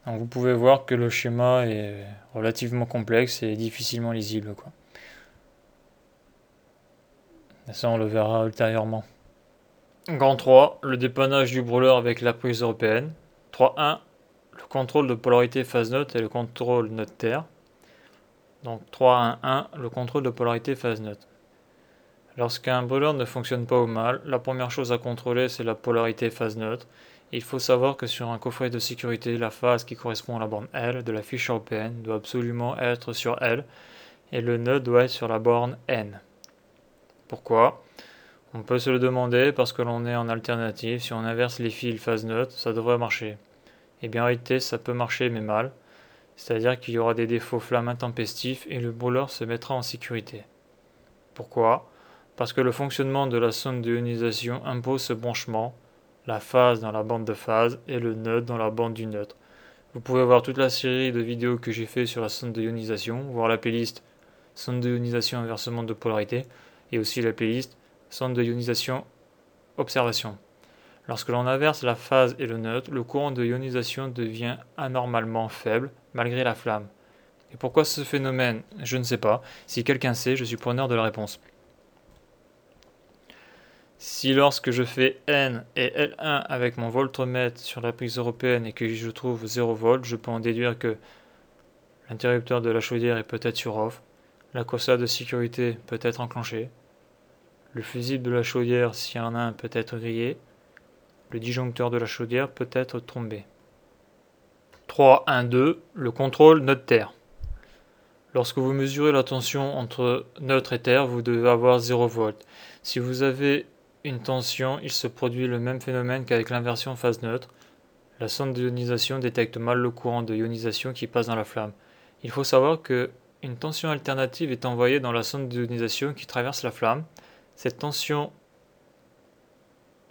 Donc vous pouvez voir que le schéma est relativement complexe et difficilement lisible. Ça on le verra ultérieurement. Grand 3, le dépannage du brûleur avec la prise européenne. 3.1, le contrôle de polarité phase note et le contrôle note terre. Donc 3-1-1, le contrôle de polarité phase neutre. Lorsqu'un brûleur ne fonctionne pas au mal, la première chose à contrôler c'est la polarité phase neutre. Il faut savoir que sur un coffret de sécurité, la phase qui correspond à la borne L de la fiche européenne doit absolument être sur L et le nœud doit être sur la borne N. Pourquoi? On peut se le demander parce que l'on est en alternative. Si on inverse les fils phase neutre, ça devrait marcher. Et eh bien en réalité, ça peut marcher mais mal c'est-à-dire qu'il y aura des défauts flammes intempestifs et le brûleur se mettra en sécurité. Pourquoi? Parce que le fonctionnement de la sonde d'ionisation impose ce branchement, la phase dans la bande de phase et le neutre dans la bande du neutre. Vous pouvez voir toute la série de vidéos que j'ai fait sur la sonde d'ionisation, voir la playlist sonde d'ionisation inversement de polarité et aussi la playlist sonde d'ionisation observation. Lorsque l'on inverse la phase et le neutre, le courant de ionisation devient anormalement faible malgré la flamme. Et pourquoi ce phénomène? Je ne sais pas. Si quelqu'un sait, je suis preneur de la réponse. Si lorsque je fais N et L1 avec mon voltmètre sur la prise européenne et que je trouve 0 volt, je peux en déduire que l'interrupteur de la chaudière est peut-être sur off, la cossa de sécurité peut être enclenchée, le fusible de la chaudière, s'il y en a un, peut être grillé, le disjoncteur de la chaudière peut être tombé. 3, 1, 2, le contrôle neutre-terre. Lorsque vous mesurez la tension entre neutre et terre, vous devez avoir 0 volt. Si vous avez une tension, il se produit le même phénomène qu'avec l'inversion phase neutre. La sonde d'ionisation détecte mal le courant de ionisation qui passe dans la flamme. Il faut savoir que une tension alternative est envoyée dans la sonde d'ionisation qui traverse la flamme. Cette tension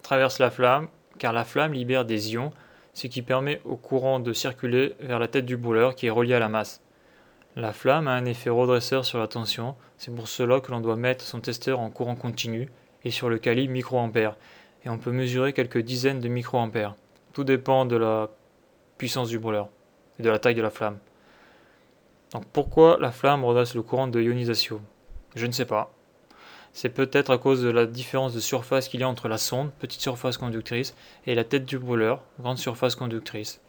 traverse la flamme car la flamme libère des ions, ce qui permet au courant de circuler vers la tête du brûleur qui est reliée à la masse. La flamme a un effet redresseur sur la tension, c'est pour cela que l'on doit mettre son testeur en courant continu et sur le calibre microampère, et on peut mesurer quelques dizaines de microampères. Tout dépend de la puissance du brûleur et de la taille de la flamme. Donc pourquoi la flamme redresse le courant de ionisation? Je ne sais pas. C'est peut-être à cause de la différence de surface qu'il y a entre la sonde, petite surface conductrice, et la tête du brûleur, grande surface conductrice.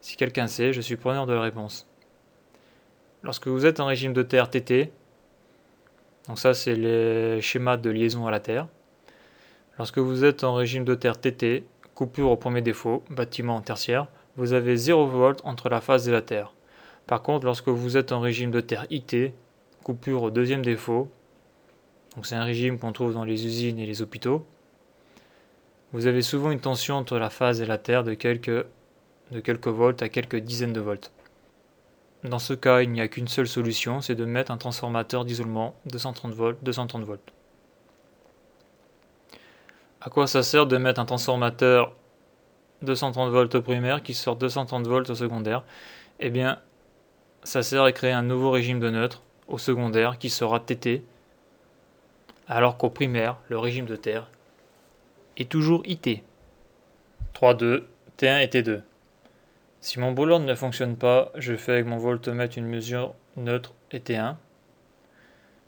Si quelqu'un sait, je suis preneur de la réponse. Lorsque vous êtes en régime de terre TT, donc ça c'est les schémas de liaison à la terre. Lorsque vous êtes en régime de terre TT, coupure au premier défaut, bâtiment tertiaire, vous avez 0 V entre la phase et la terre. Par contre, lorsque vous êtes en régime de terre IT, coupure au deuxième défaut, donc c'est un régime qu'on trouve dans les usines et les hôpitaux, vous avez souvent une tension entre la phase et la terre de quelques, de quelques volts à quelques dizaines de volts. Dans ce cas, il n'y a qu'une seule solution, c'est de mettre un transformateur d'isolement 230 volts, 230 volts. À quoi ça sert de mettre un transformateur 230 volts au primaire qui sort 230 volts au secondaire? Eh bien, ça sert à créer un nouveau régime de neutre au secondaire qui sera TT, alors qu'au primaire, le régime de terre est toujours IT. 3.2, T1 et T2. Si mon brûleur ne fonctionne pas, je fais avec mon voltmètre une mesure neutre et T1.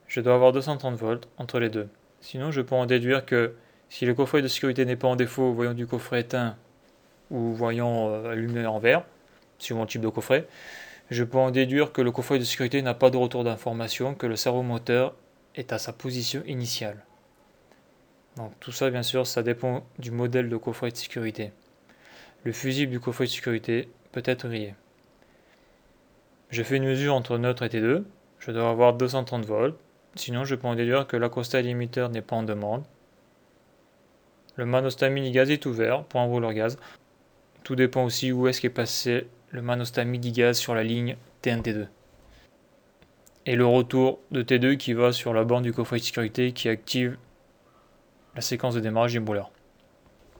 Je dois avoir 230 volts entre les deux. Sinon, je peux en déduire que si le coffret de sécurité n'est pas en défaut, voyant du coffret éteint ou voyant euh, allumé en vert, suivant le type de coffret, je peux en déduire que le coffret de sécurité n'a pas de retour d'information, que le cerveau moteur est à sa position initiale. Donc tout ça, bien sûr, ça dépend du modèle de coffret de sécurité. Le fusible du coffret de sécurité peut être grillé. Je fais une mesure entre neutre et T2. Je dois avoir 230 volts. Sinon, je peux en déduire que l'acosta limiteur n'est pas en demande. Le manostat mini-gaz est ouvert pour un brûleur gaz. Tout dépend aussi où est-ce qu'est passé le manostat midi-gaz sur la ligne T1-T2. Et le retour de T2 qui va sur la borne du coffret de sécurité qui active la séquence de démarrage du brûleur.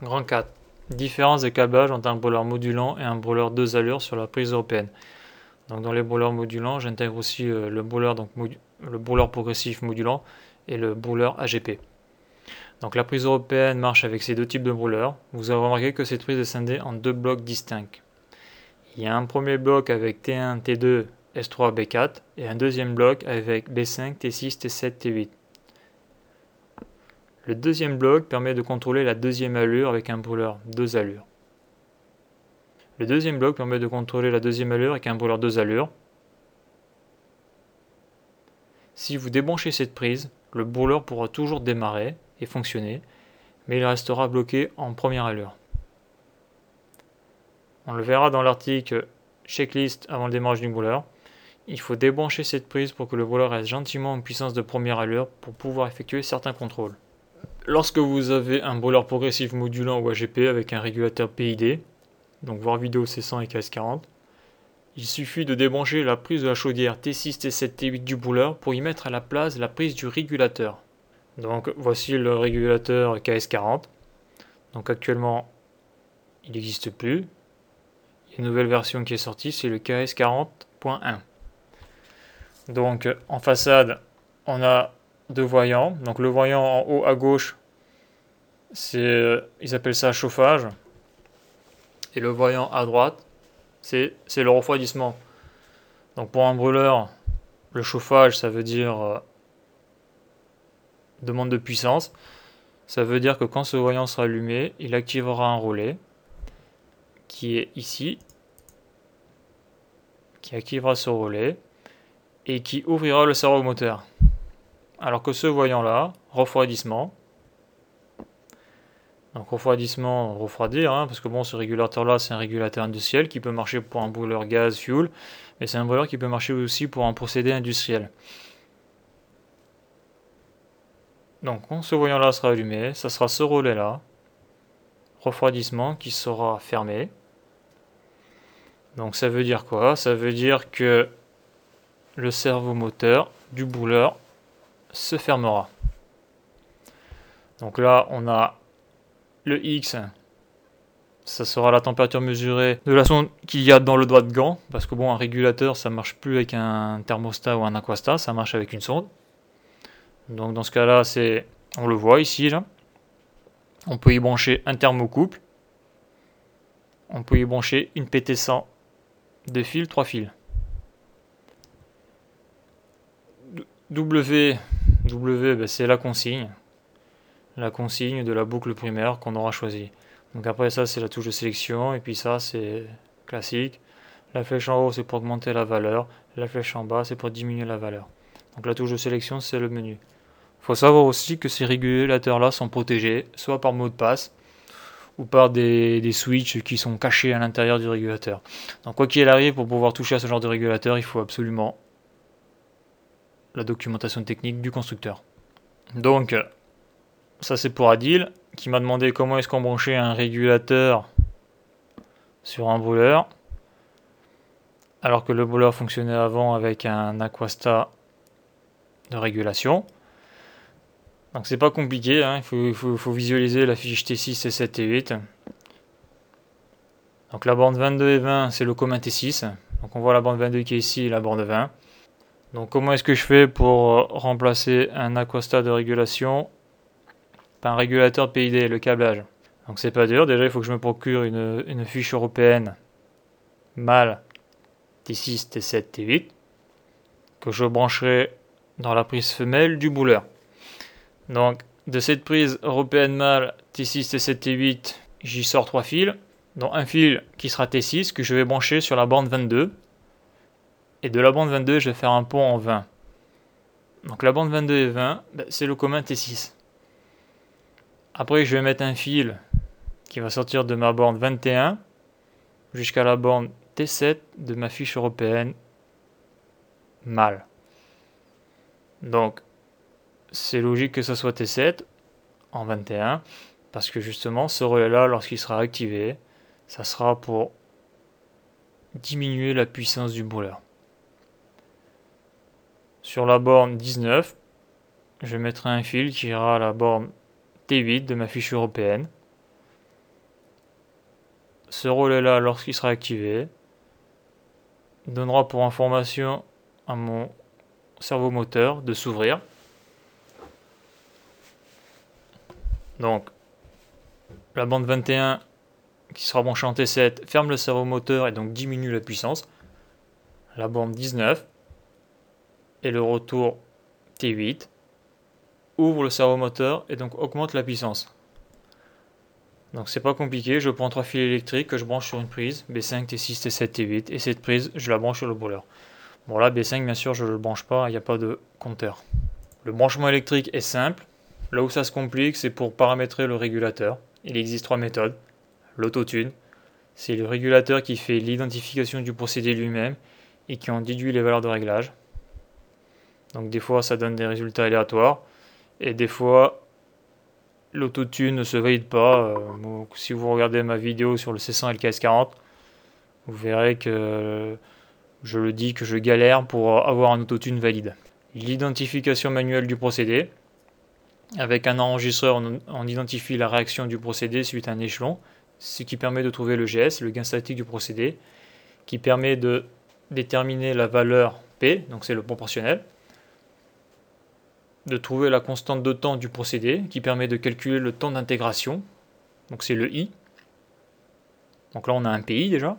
Grand 4. Différence des câblages entre un brûleur modulant et un brûleur 2 allures sur la prise européenne. Donc dans les brûleurs modulants, j'intègre aussi euh, le brûleur, donc, le progressif modulant et le brûleur AGP. Donc la prise européenne marche avec ces deux types de brûleurs. Vous avez remarqué que cette prise est scindée en deux blocs distincts. Il y a un premier bloc avec T1, T2, S3, B4 et un deuxième bloc avec B5, T6, T7, T8. Le deuxième bloc permet de contrôler la deuxième allure avec un brûleur 2 allures. Le deuxième bloc permet de contrôler la deuxième allure avec un brûleur 2 allures. Si vous débranchez cette prise, le brûleur pourra toujours démarrer et fonctionner, mais il restera bloqué en première allure. On le verra dans l'article checklist avant le démarrage du brûleur. Il faut débrancher cette prise pour que le brûleur reste gentiment en puissance de première allure pour pouvoir effectuer certains contrôles. Lorsque vous avez un brûleur progressif modulant ou AGP avec un régulateur PID, donc voir vidéo C100 et KS40, il suffit de débrancher la prise de la chaudière T6, T7, T8 du brûleur pour y mettre à la place la prise du régulateur. Donc voici le régulateur KS40. Donc actuellement, il n'existe plus. Une nouvelle version qui est sortie, c'est le KS40.1. Donc en façade, on a deux voyants. Donc le voyant en haut à gauche, c'est ils appellent ça chauffage. Et le voyant à droite, c'est le refroidissement. Donc pour un brûleur, le chauffage, ça veut dire euh, demande de puissance. Ça veut dire que quand ce voyant sera allumé, il activera un relais qui est ici, qui activera ce relais et qui ouvrira le serveur moteur. Alors que ce voyant-là, refroidissement, donc refroidissement, refroidir, hein, parce que bon, ce régulateur-là, c'est un régulateur industriel qui peut marcher pour un brûleur gaz, fuel, mais c'est un brûleur qui peut marcher aussi pour un procédé industriel. Donc ce voyant-là sera allumé, ça sera ce relais-là, refroidissement qui sera fermé. Donc ça veut dire quoi? Ça veut dire que le cerveau moteur du bouleur se fermera. Donc là, on a le X, ça sera la température mesurée de la sonde qu'il y a dans le doigt de gant, parce que bon, un régulateur, ça marche plus avec un thermostat ou un aquastat, ça marche avec une sonde. Donc dans ce cas-là, c'est, on le voit ici. On peut y brancher un thermocouple. On peut y brancher une PT100 de fil, trois fils. W, W ben, c'est la consigne. La consigne de la boucle primaire qu'on aura choisie. Donc après ça c'est la touche de sélection et puis ça c'est classique. La flèche en haut c'est pour augmenter la valeur. La flèche en bas c'est pour diminuer la valeur. Donc la touche de sélection c'est le menu. Il faut savoir aussi que ces régulateurs là sont protégés soit par mot de passe ou par des, des switches qui sont cachés à l'intérieur du régulateur. Donc quoi qu'il arrive, pour pouvoir toucher à ce genre de régulateur, il faut absolument la documentation technique du constructeur. Donc, ça c'est pour Adil, qui m'a demandé comment est-ce qu'on branchait un régulateur sur un brûleur, alors que le brûleur fonctionnait avant avec un Aquasta de régulation. Donc c'est pas compliqué, hein. il, faut, visualiser la fiche T6, T7 et 8. Donc la borne 22 et 20, c'est le commun T6. Donc on voit la borne 22 qui est ici et la borne 20. Donc comment est-ce que je fais pour remplacer un aquastat de régulation par un régulateur PID, le câblage? Donc c'est pas dur, déjà il faut que je me procure une, fiche européenne mâle T6, T7, T8 que je brancherai dans la prise femelle du bouleur. Donc, de cette prise européenne mâle T6, T7, T8, j'y sors trois fils, dont un fil qui sera T6 que je vais brancher sur la bande 22. Et de la bande 22, je vais faire un pont en 20. Donc la bande 22 et 20, ben, c'est le commun T6. Après, je vais mettre un fil qui va sortir de ma bande 21 jusqu'à la bande T7 de ma fiche européenne mâle. Donc, c'est logique que ce soit T7 en 21, parce que justement, ce relais-là, lorsqu'il sera activé, ça sera pour diminuer la puissance du brûleur. Sur la borne 19, je mettrai un fil qui ira à la borne T8 de ma fiche européenne. Ce relais-là, lorsqu'il sera activé, donnera pour information à mon cerveau moteur de s'ouvrir. Donc, la bande 21 qui sera branchée en T7 ferme le servo moteur et donc diminue la puissance. La bande 19 et le retour T8 ouvre le servo moteur et donc augmente la puissance. Donc c'est pas compliqué, je prends trois fils électriques que je branche sur une prise, B5, T6, T7, T8, et cette prise, je la branche sur le brûleur. Bon là, B5, bien sûr, je ne le branche pas, il n'y a pas de compteur. Le branchement électrique est simple, Là où ça se complique, c'est pour paramétrer le régulateur. Il existe trois méthodes. L'autotune, c'est le régulateur qui fait l'identification du procédé lui-même et qui en déduit les valeurs de réglage. Donc des fois ça donne des résultats aléatoires et des fois l'autotune ne se valide pas. Euh, si vous regardez ma vidéo sur le C100 et le KS40, vous verrez que je le dis que je galère pour avoir un autotune valide. L'identification manuelle du procédé, avec un enregistreur, on, identifie la réaction du procédé suite à un échelon, ce qui permet de trouver le GS, le gain statique du procédé, qui permet de déterminer la valeur P, donc c'est le proportionnel, de trouver la constante de temps du procédé, qui permet de calculer le temps d'intégration, donc c'est le I. Donc là on a un PI déjà,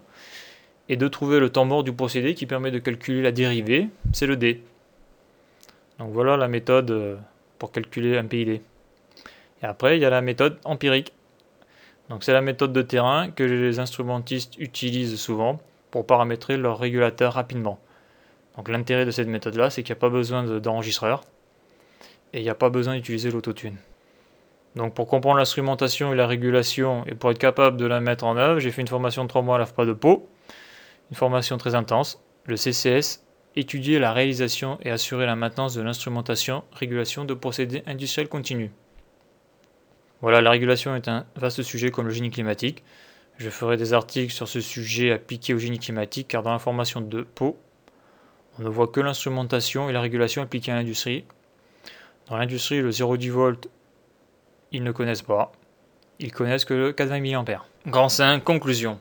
et de trouver le temps mort du procédé qui permet de calculer la dérivée, c'est le D. Donc voilà la méthode euh, pour calculer un PID. Et après, il y a la méthode empirique. Donc c'est la méthode de terrain que les instrumentistes utilisent souvent pour paramétrer leur régulateur rapidement. Donc l'intérêt de cette méthode-là, c'est qu'il n'y a pas besoin d'enregistreur et il n'y a pas besoin d'utiliser l'autotune. Donc pour comprendre l'instrumentation et la régulation et pour être capable de la mettre en œuvre, j'ai fait une formation de 3 mois à l'AFPA de Pau, une formation très intense, le CCS étudier la réalisation et assurer la maintenance de l'instrumentation, régulation de procédés industriels continus. Voilà, la régulation est un vaste sujet comme le génie climatique. Je ferai des articles sur ce sujet appliqué au génie climatique car dans la formation de Pau, on ne voit que l'instrumentation et la régulation appliquée à l'industrie. Dans l'industrie, le 0,10 volt, ils ne connaissent pas. Ils connaissent que le 420 mA. Grand 5, conclusion.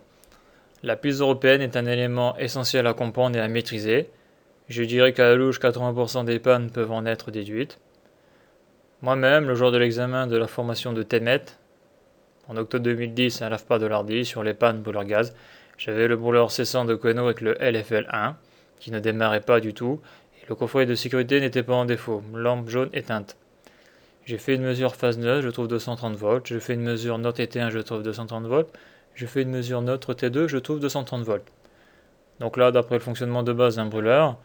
La piste européenne est un élément essentiel à comprendre et à maîtriser. Je dirais qu'à la louche, 80% des pannes peuvent en être déduites. Moi-même, le jour de l'examen de la formation de TEMET, en octobre 2010 à l'AFPA de l'Ardi sur les pannes brûleur gaz, j'avais le brûleur cessant de Cono avec le LFL1 qui ne démarrait pas du tout le coffret de sécurité n'était pas en défaut, lampe jaune éteinte. J'ai fait une mesure phase neutre, je trouve 230 volts. Je fais une mesure note T1, je trouve 230 volts je fais une mesure neutre T2, je trouve 230 volts. Donc là, d'après le fonctionnement de base d'un brûleur,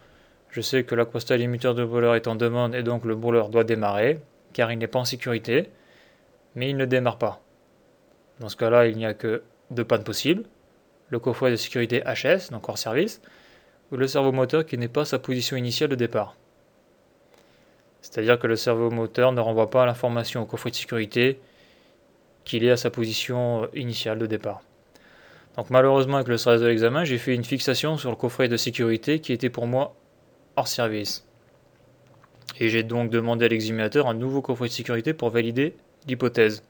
je sais que l'aquastat limiteur de brûleur est en demande et donc le brûleur doit démarrer, car il n'est pas en sécurité, mais il ne démarre pas. Dans ce cas-là, il n'y a que deux pannes possibles, le coffret de sécurité HS, donc hors service, le servomoteur qui n'est pas sa position initiale de départ. C'est-à-dire que le servomoteur ne renvoie pas l'information au coffret de sécurité qu'il est à sa position euh, initiale de départ. Donc malheureusement avec le stress de l'examen, j'ai fait une fixation sur le coffret de sécurité qui était pour moi hors service. Et j'ai donc demandé à l'examinateur un nouveau coffret de sécurité pour valider l'hypothèse.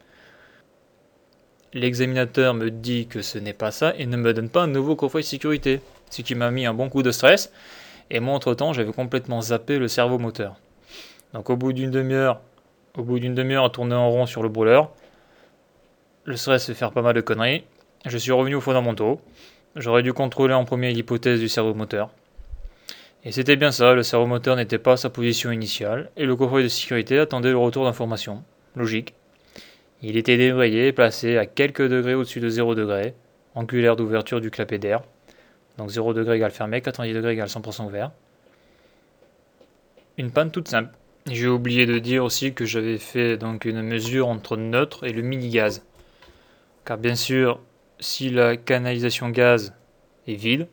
L'examinateur me dit que ce n'est pas ça et ne me donne pas un nouveau coffret de sécurité, ce qui m'a mis un bon coup de stress. Et moi entre-temps, j'avais complètement zappé le cerveau moteur. Donc au bout d'une demi-heure, au bout d'une demi-heure à tourner en rond sur le brûleur, le stress fait faire pas mal de conneries. Je suis revenu aux fondamentaux. J'aurais dû contrôler en premier l'hypothèse du cerveau moteur. Et c'était bien ça, le cerveau moteur n'était pas à sa position initiale, et le coffret de sécurité attendait le retour d'information. Logique. Il était débrayé placé à quelques degrés au-dessus de 0 degré, angulaire d'ouverture du clapet d'air. Donc 0 degré égale fermé, 90 degrés égale 100% ouvert. Une panne toute simple. J'ai oublié de dire aussi que j'avais fait donc une mesure entre neutre et le mini-gaz. Car bien sûr, si la canalisation gaz est vide,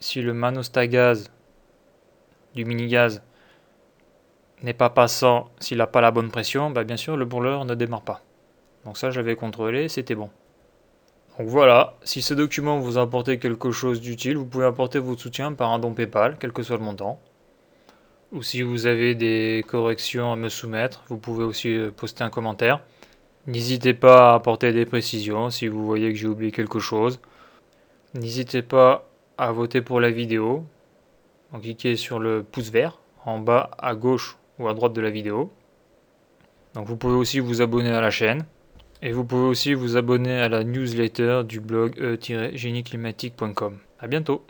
si le manostat gaz du mini-gaz n'est pas passant, s'il n'a pas la bonne pression, bah bien sûr le brûleur ne démarre pas. Donc ça j'avais contrôlé, c'était bon. Donc voilà, si ce document vous a apporté quelque chose d'utile, vous pouvez apporter votre soutien par un don PayPal, quel que soit le montant. Ou si vous avez des corrections à me soumettre, vous pouvez aussi euh, poster un commentaire. N'hésitez pas à apporter des précisions si vous voyez que j'ai oublié quelque chose. N'hésitez pas à voter pour la vidéo. En cliquez sur le pouce vert en bas à gauche ou à droite de la vidéo. Donc vous pouvez aussi vous abonner à la chaîne. Et vous pouvez aussi vous abonner à la newsletter du blog e-génieclimatique.com. A bientôt